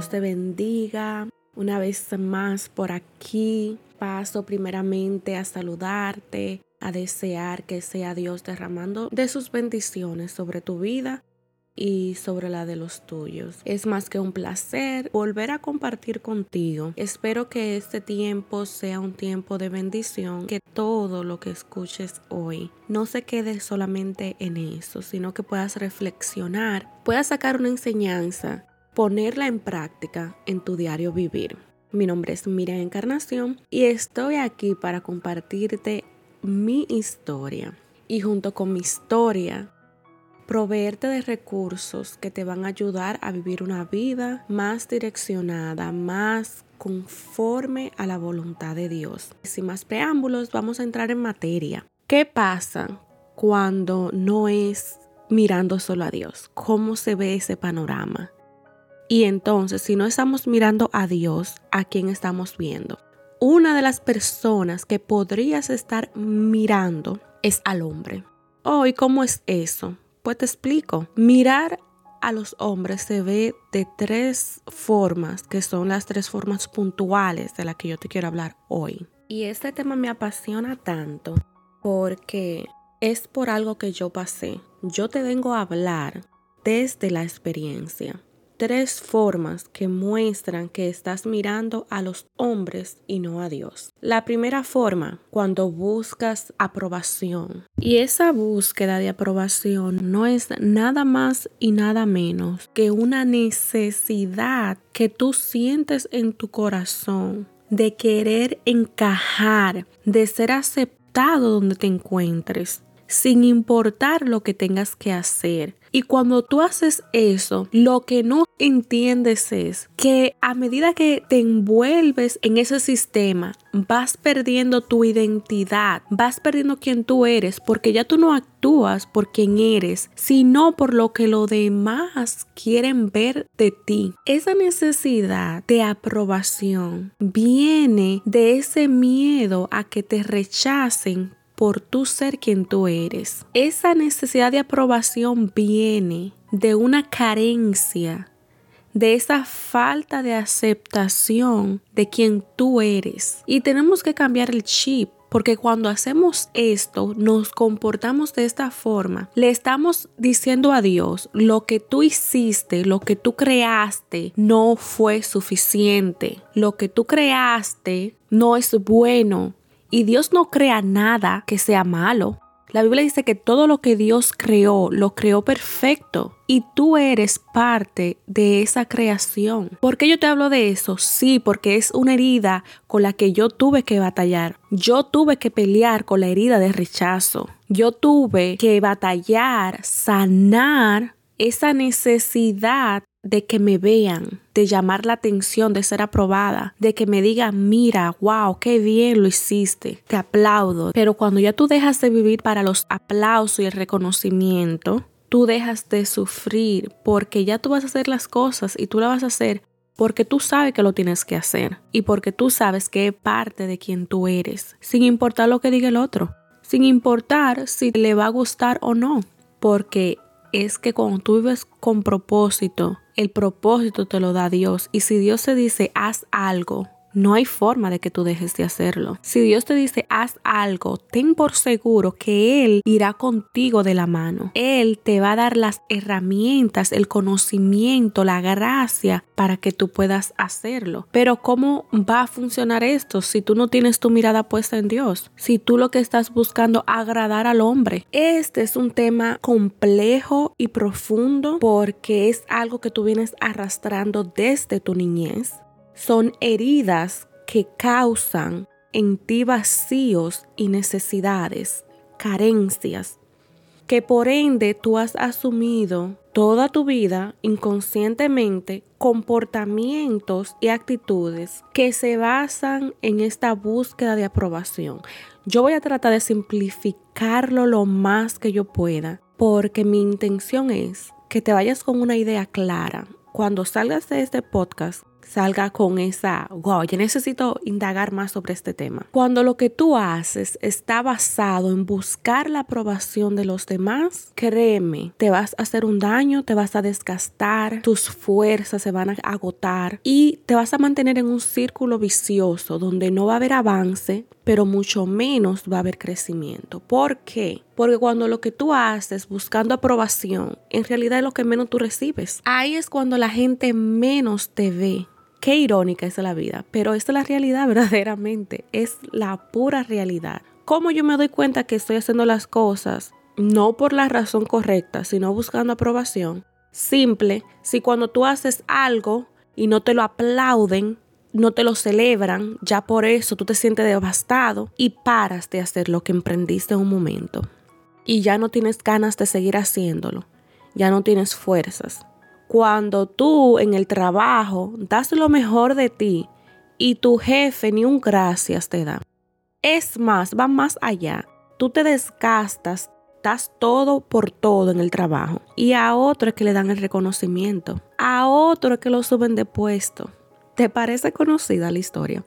Dios te bendiga. Una vez más por aquí paso primeramente a saludarte, a desear que sea Dios derramando de sus bendiciones sobre tu vida y sobre la de los tuyos. Es más que un placer volver a compartir contigo. Espero que este tiempo sea un tiempo de bendición, que todo lo que escuches hoy no se quede solamente en eso, sino que puedas reflexionar, puedas sacar una enseñanza, ponerla en práctica en tu diario vivir. Mi nombre es Miriam Encarnación y estoy aquí para compartirte mi historia. Y junto con mi historia, proveerte de recursos que te van a ayudar a vivir una vida más direccionada, más conforme a la voluntad de Dios. Sin más preámbulos, vamos a entrar en materia. ¿Qué pasa cuando no es mirando solo a Dios? ¿Cómo se ve ese panorama? Y entonces, si no estamos mirando a Dios, ¿a quién estamos viendo? Una de las personas que podrías estar mirando es al hombre. Oh, ¿y cómo es eso? Pues te explico. Mirar a los hombres se ve de tres formas, que son las tres formas puntuales de las que yo te quiero hablar hoy. Y este tema me apasiona tanto porque es por algo que yo pasé. Yo te vengo a hablar desde la experiencia tres formas que muestran que estás mirando a los hombres y no a Dios. La primera forma, cuando buscas aprobación. Y esa búsqueda de aprobación no es nada más y nada menos que una necesidad que tú sientes en tu corazón de querer encajar, de ser aceptado donde te encuentres sin importar lo que tengas que hacer. Y cuando tú haces eso, lo que no entiendes es que a medida que te envuelves en ese sistema, vas perdiendo tu identidad, vas perdiendo quién tú eres, porque ya tú no actúas por quién eres, sino por lo que los demás quieren ver de ti. Esa necesidad de aprobación viene de ese miedo a que te rechacen por tú ser quien tú eres. Esa necesidad de aprobación viene de una carencia, de esa falta de aceptación de quien tú eres. Y tenemos que cambiar el chip. Porque cuando hacemos esto, nos comportamos de esta forma. Le estamos diciendo a Dios, lo que tú hiciste, lo que tú creaste, no fue suficiente. Lo que tú creaste no es bueno. Y Dios no crea nada que sea malo. La Biblia dice que todo lo que Dios creó, lo creó perfecto. Y tú eres parte de esa creación. ¿Por qué yo te hablo de eso? Sí, porque es una herida con la que yo tuve que batallar. Yo tuve que pelear con la herida de rechazo. Yo tuve que batallar, sanar esa necesidad de que me vean, de llamar la atención, de ser aprobada, de que me digan, mira, wow, qué bien lo hiciste, te aplaudo. Pero cuando ya tú dejas de vivir para los aplausos y el reconocimiento, tú dejas de sufrir porque ya tú vas a hacer las cosas y tú la vas a hacer porque tú sabes que lo tienes que hacer y porque tú sabes que es parte de quien tú eres, sin importar lo que diga el otro, sin importar si le va a gustar o no, porque es que cuando tú vives con propósito, el propósito te lo da Dios. Y si Dios te dice, haz algo, no hay forma de que tú dejes de hacerlo. Si Dios te dice haz algo, ten por seguro que Él irá contigo de la mano. Él te va a dar las herramientas, el conocimiento, la gracia para que tú puedas hacerlo. Pero ¿cómo va a funcionar esto si tú no tienes tu mirada puesta en Dios? Si tú lo que estás buscando agradar al hombre. Este es un tema complejo y profundo porque es algo que tú vienes arrastrando desde tu niñez son heridas que causan en ti vacíos y necesidades, carencias, que por ende tú has asumido toda tu vida inconscientemente comportamientos y actitudes que se basan en esta búsqueda de aprobación. Yo voy a tratar de simplificarlo lo más que yo pueda porque mi intención es que te vayas con una idea clara cuando salgas de este podcast salga con esa, wow, yo necesito indagar más sobre este tema. Cuando lo que tú haces está basado en buscar la aprobación de los demás, créeme, te vas a hacer un daño, te vas a desgastar, tus fuerzas se van a agotar y te vas a mantener en un círculo vicioso donde no va a haber avance, pero mucho menos va a haber crecimiento. ¿Por qué? Porque cuando lo que tú haces buscando aprobación, en realidad es lo que menos tú recibes. Ahí es cuando la gente menos te ve. Qué irónica es la vida, pero esta es la realidad verdaderamente, es la pura realidad. ¿Cómo yo me doy cuenta que estoy haciendo las cosas no por la razón correcta, sino buscando aprobación? Simple, si cuando tú haces algo y no te lo aplauden, no te lo celebran, ya por eso tú te sientes devastado y paras de hacer lo que emprendiste en un momento. Y ya no tienes ganas de seguir haciéndolo, ya no tienes fuerzas cuando tú en el trabajo das lo mejor de ti y tu jefe ni un gracias te da. Es más, va más allá. Tú te desgastas, das todo por todo en el trabajo y a otro es que le dan el reconocimiento, a otro es que lo suben de puesto. ¿Te parece conocida la historia?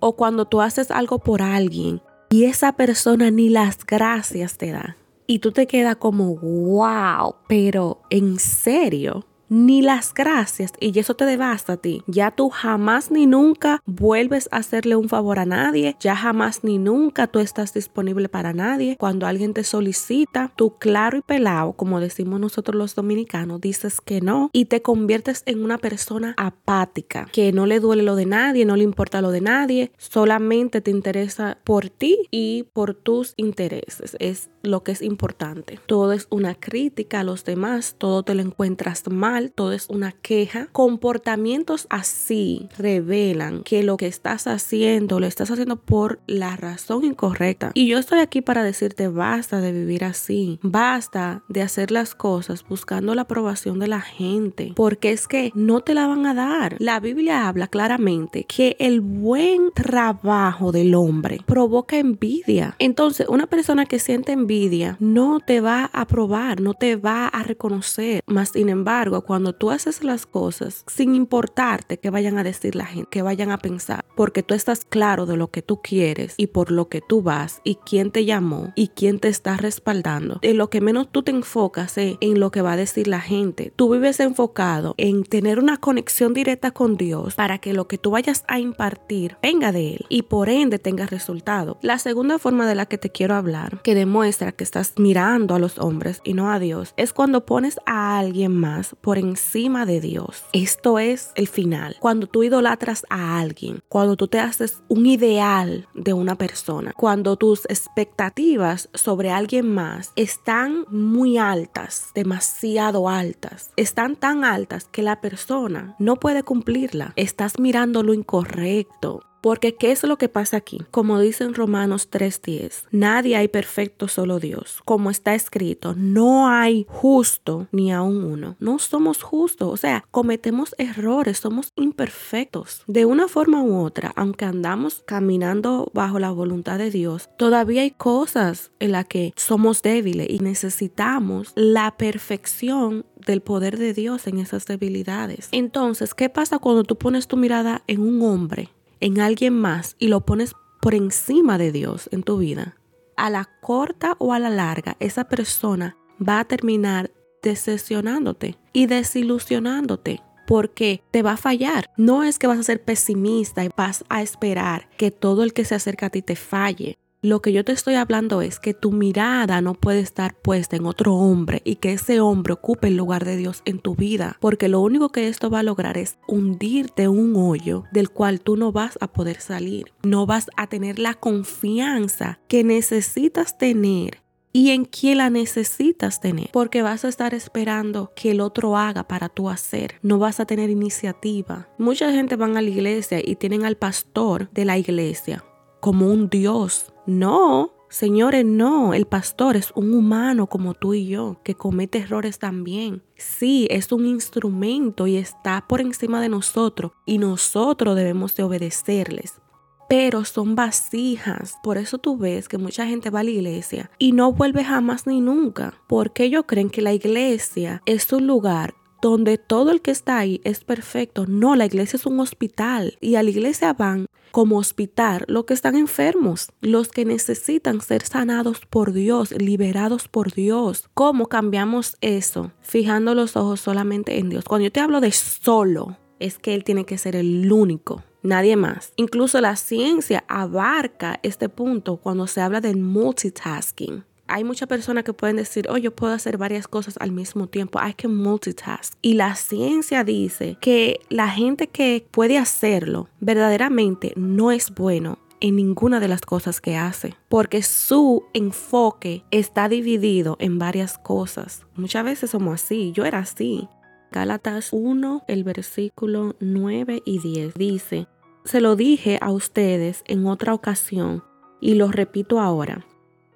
O cuando tú haces algo por alguien y esa persona ni las gracias te da. Y tú te quedas como, wow, pero ¿en serio? Ni las gracias y eso te devasta a ti. Ya tú jamás ni nunca vuelves a hacerle un favor a nadie, ya jamás ni nunca tú estás disponible para nadie. Cuando alguien te solicita, tú claro y pelado, como decimos nosotros los dominicanos, dices que no y te conviertes en una persona apática, que no le duele lo de nadie, no le importa lo de nadie, solamente te interesa por ti y por tus intereses. Es lo que es importante. Todo es una crítica a los demás, todo te lo encuentras mal todo es una queja. Comportamientos así revelan que lo que estás haciendo lo estás haciendo por la razón incorrecta. Y yo estoy aquí para decirte basta de vivir así, basta de hacer las cosas buscando la aprobación de la gente, porque es que no te la van a dar. La Biblia habla claramente que el buen trabajo del hombre provoca envidia. Entonces, una persona que siente envidia no te va a aprobar, no te va a reconocer. Más sin embargo, cuando tú haces las cosas sin importarte que vayan a decir la gente, que vayan a pensar, porque tú estás claro de lo que tú quieres y por lo que tú vas y quién te llamó y quién te está respaldando, en lo que menos tú te enfocas es en lo que va a decir la gente. Tú vives enfocado en tener una conexión directa con Dios para que lo que tú vayas a impartir venga de Él y por ende tenga resultado. La segunda forma de la que te quiero hablar, que demuestra que estás mirando a los hombres y no a Dios, es cuando pones a alguien más por encima de Dios. Esto es el final. Cuando tú idolatras a alguien, cuando tú te haces un ideal de una persona, cuando tus expectativas sobre alguien más están muy altas, demasiado altas, están tan altas que la persona no puede cumplirla. Estás mirando lo incorrecto. Porque ¿qué es lo que pasa aquí? Como dice en Romanos 3:10, nadie hay perfecto, solo Dios. Como está escrito, no hay justo ni aún uno. No somos justos, o sea, cometemos errores, somos imperfectos. De una forma u otra, aunque andamos caminando bajo la voluntad de Dios, todavía hay cosas en las que somos débiles y necesitamos la perfección del poder de Dios en esas debilidades. Entonces, ¿qué pasa cuando tú pones tu mirada en un hombre? En alguien más y lo pones por encima de Dios en tu vida, a la corta o a la larga, esa persona va a terminar decepcionándote y desilusionándote porque te va a fallar. No es que vas a ser pesimista y vas a esperar que todo el que se acerca a ti te falle. Lo que yo te estoy hablando es que tu mirada no puede estar puesta en otro hombre y que ese hombre ocupe el lugar de Dios en tu vida, porque lo único que esto va a lograr es hundirte un hoyo del cual tú no vas a poder salir. No vas a tener la confianza que necesitas tener y en quién la necesitas tener, porque vas a estar esperando que el otro haga para tú hacer, no vas a tener iniciativa. Mucha gente van a la iglesia y tienen al pastor de la iglesia como un Dios. No, señores, no. El pastor es un humano como tú y yo, que comete errores también. Sí, es un instrumento y está por encima de nosotros y nosotros debemos de obedecerles. Pero son vasijas. Por eso tú ves que mucha gente va a la iglesia y no vuelve jamás ni nunca. Porque ellos creen que la iglesia es un lugar donde todo el que está ahí es perfecto. No, la iglesia es un hospital y a la iglesia van como hospital los que están enfermos, los que necesitan ser sanados por Dios, liberados por Dios. ¿Cómo cambiamos eso? Fijando los ojos solamente en Dios. Cuando yo te hablo de solo, es que Él tiene que ser el único. Nadie más. Incluso la ciencia abarca este punto cuando se habla del multitasking hay muchas personas que pueden decir, oh, yo puedo hacer varias cosas al mismo tiempo. Hay que multitask. Y la ciencia dice que la gente que puede hacerlo verdaderamente no es bueno en ninguna de las cosas que hace, porque su enfoque está dividido en varias cosas. Muchas veces somos así, yo era así. Gálatas 1, el versículo 9 y 10 dice, se lo dije a ustedes en otra ocasión y lo repito ahora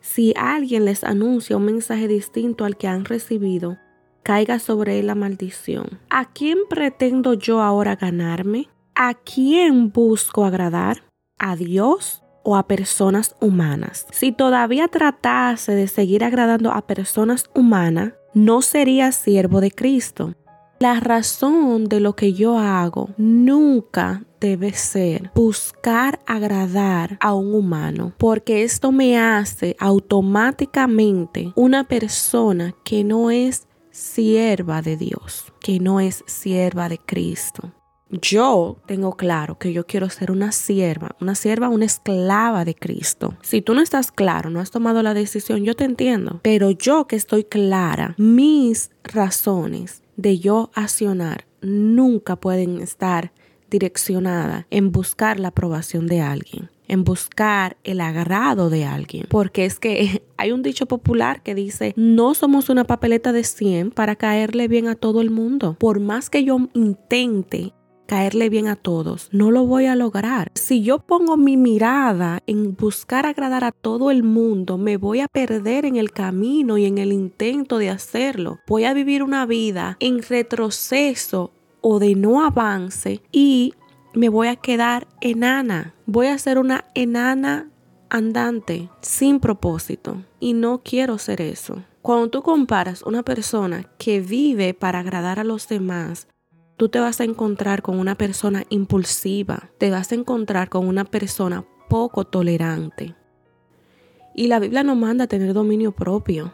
si alguien les anuncia un mensaje distinto al que han recibido, caiga sobre él la maldición. ¿A quién pretendo yo ahora ganarme? ¿A quién busco agradar? ¿A Dios o a personas humanas? Si todavía tratase de seguir agradando a personas humanas, no sería siervo de Cristo. La razón de lo que yo hago nunca debe ser buscar agradar a un humano, porque esto me hace automáticamente una persona que no es sierva de Dios, que no es sierva de Cristo. Yo tengo claro que yo quiero ser una sierva, una sierva, una esclava de Cristo. Si tú no estás claro, no has tomado la decisión, yo te entiendo. Pero yo que estoy clara, mis razones de yo accionar nunca pueden estar direccionadas en buscar la aprobación de alguien en buscar el agrado de alguien. Porque es que hay un dicho popular que dice, no somos una papeleta de 100 para caerle bien a todo el mundo. Por más que yo intente caerle bien a todos. No lo voy a lograr. Si yo pongo mi mirada en buscar agradar a todo el mundo, me voy a perder en el camino y en el intento de hacerlo. Voy a vivir una vida en retroceso o de no avance y me voy a quedar enana. Voy a ser una enana andante sin propósito y no quiero ser eso. Cuando tú comparas una persona que vive para agradar a los demás tú te vas a encontrar con una persona impulsiva, te vas a encontrar con una persona poco tolerante. Y la Biblia nos manda tener dominio propio,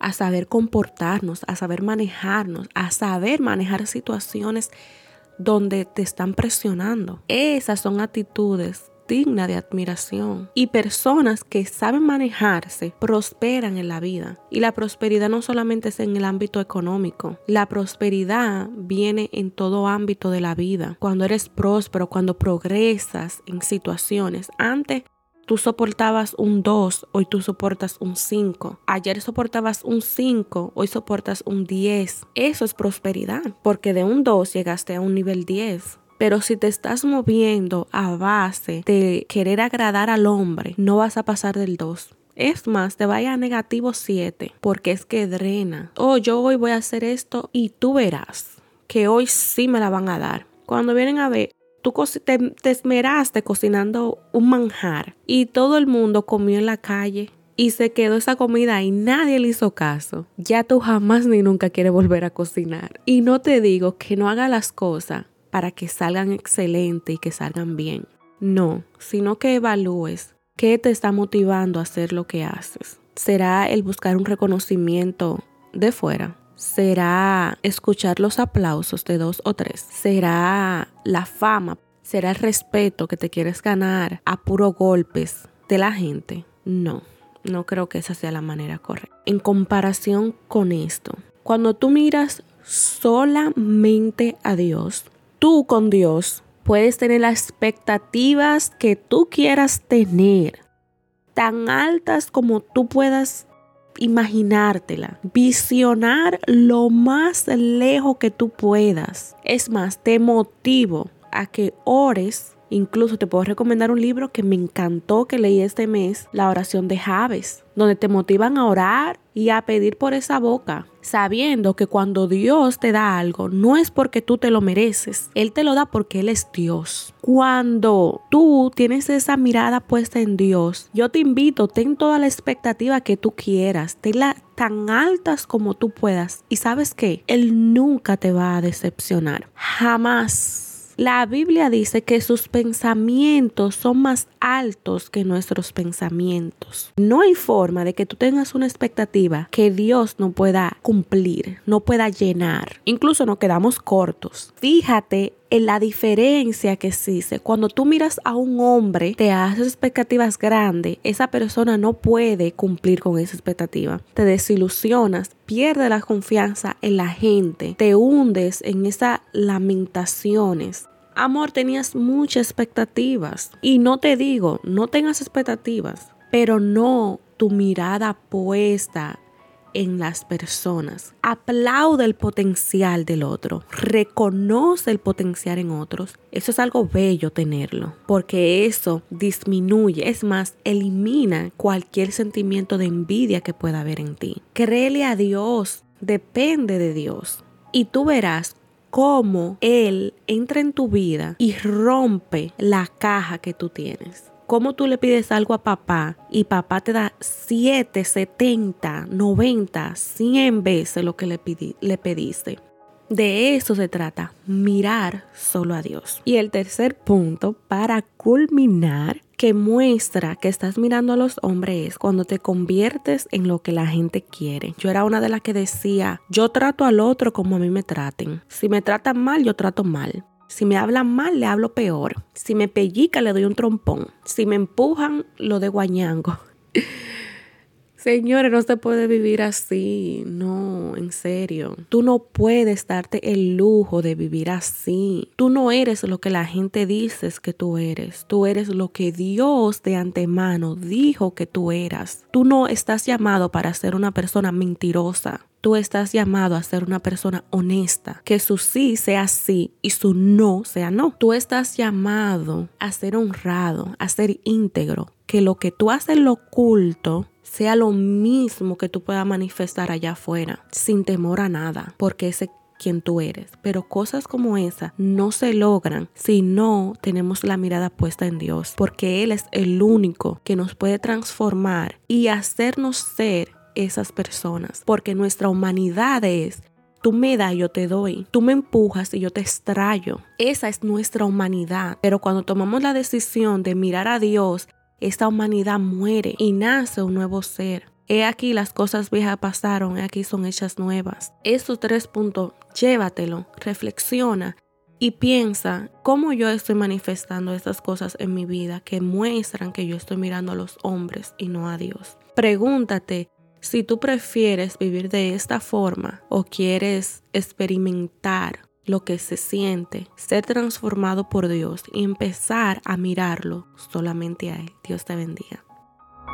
a saber comportarnos, a saber manejarnos, a saber manejar situaciones donde te están presionando. Esas son actitudes digna de admiración. Y personas que saben manejarse prosperan en la vida. Y la prosperidad no solamente es en el ámbito económico, la prosperidad viene en todo ámbito de la vida. Cuando eres próspero, cuando progresas en situaciones. Antes tú soportabas un 2, hoy tú soportas un 5. Ayer soportabas un 5, hoy soportas un 10. Eso es prosperidad, porque de un 2 llegaste a un nivel 10. Pero si te estás moviendo a base de querer agradar al hombre, no vas a pasar del 2. Es más, te vaya a negativo 7 porque es que drena. Oh, yo hoy voy a hacer esto y tú verás que hoy sí me la van a dar. Cuando vienen a ver, tú te, te esmeraste cocinando un manjar y todo el mundo comió en la calle y se quedó esa comida y nadie le hizo caso, ya tú jamás ni nunca quieres volver a cocinar. Y no te digo que no haga las cosas para que salgan excelentes y que salgan bien. No, sino que evalúes qué te está motivando a hacer lo que haces. ¿Será el buscar un reconocimiento de fuera? ¿Será escuchar los aplausos de dos o tres? ¿Será la fama? ¿Será el respeto que te quieres ganar a puro golpes de la gente? No, no creo que esa sea la manera correcta. En comparación con esto, cuando tú miras solamente a Dios, tú con Dios puedes tener las expectativas que tú quieras tener, tan altas como tú puedas imaginártela, visionar lo más lejos que tú puedas. Es más, te motivo a que ores. Incluso te puedo recomendar un libro que me encantó que leí este mes, La oración de Javes, donde te motivan a orar y a pedir por esa boca. Sabiendo que cuando Dios te da algo, no es porque tú te lo mereces, Él te lo da porque Él es Dios. Cuando tú tienes esa mirada puesta en Dios, yo te invito, ten toda la expectativa que tú quieras, tenla tan altas como tú puedas. Y sabes qué, Él nunca te va a decepcionar, jamás. La Biblia dice que sus pensamientos son más altos que nuestros pensamientos. No hay forma de que tú tengas una expectativa que Dios no pueda cumplir, no pueda llenar. Incluso nos quedamos cortos. Fíjate en la diferencia que existe. Cuando tú miras a un hombre, te haces expectativas grandes, esa persona no puede cumplir con esa expectativa. Te desilusionas, pierdes la confianza en la gente, te hundes en esas lamentaciones. Amor, tenías muchas expectativas. Y no te digo, no tengas expectativas, pero no tu mirada puesta en las personas. Aplaude el potencial del otro. Reconoce el potencial en otros. Eso es algo bello tenerlo, porque eso disminuye, es más, elimina cualquier sentimiento de envidia que pueda haber en ti. Créele a Dios, depende de Dios. Y tú verás cómo Él entra en tu vida y rompe la caja que tú tienes. Cómo tú le pides algo a papá y papá te da 7, 70, 90, 100 veces lo que le, le pediste. De eso se trata, mirar solo a Dios. Y el tercer punto, para culminar, que muestra que estás mirando a los hombres es cuando te conviertes en lo que la gente quiere. Yo era una de las que decía, yo trato al otro como a mí me traten. Si me tratan mal, yo trato mal. Si me hablan mal, le hablo peor. Si me pellica, le doy un trompón. Si me empujan, lo de guañango. Señores, no se puede vivir así. No, en serio. Tú no puedes darte el lujo de vivir así. Tú no eres lo que la gente dice que tú eres. Tú eres lo que Dios de antemano dijo que tú eras. Tú no estás llamado para ser una persona mentirosa. Tú estás llamado a ser una persona honesta, que su sí sea sí y su no sea no. Tú estás llamado a ser honrado, a ser íntegro, que lo que tú haces en lo oculto sea lo mismo que tú puedas manifestar allá afuera, sin temor a nada, porque ese quien tú eres. Pero cosas como esa no se logran si no tenemos la mirada puesta en Dios, porque Él es el único que nos puede transformar y hacernos ser esas personas, porque nuestra humanidad es Tú me das yo te doy. Tú me empujas y yo te extrayo. Esa es nuestra humanidad. Pero cuando tomamos la decisión de mirar a Dios esta humanidad muere y nace un nuevo ser. He aquí las cosas viejas pasaron, he aquí son hechas nuevas. Estos tres puntos, llévatelo, reflexiona y piensa cómo yo estoy manifestando estas cosas en mi vida que muestran que yo estoy mirando a los hombres y no a Dios. Pregúntate si tú prefieres vivir de esta forma o quieres experimentar lo que se siente, ser transformado por Dios y empezar a mirarlo solamente a Él. Dios te bendiga.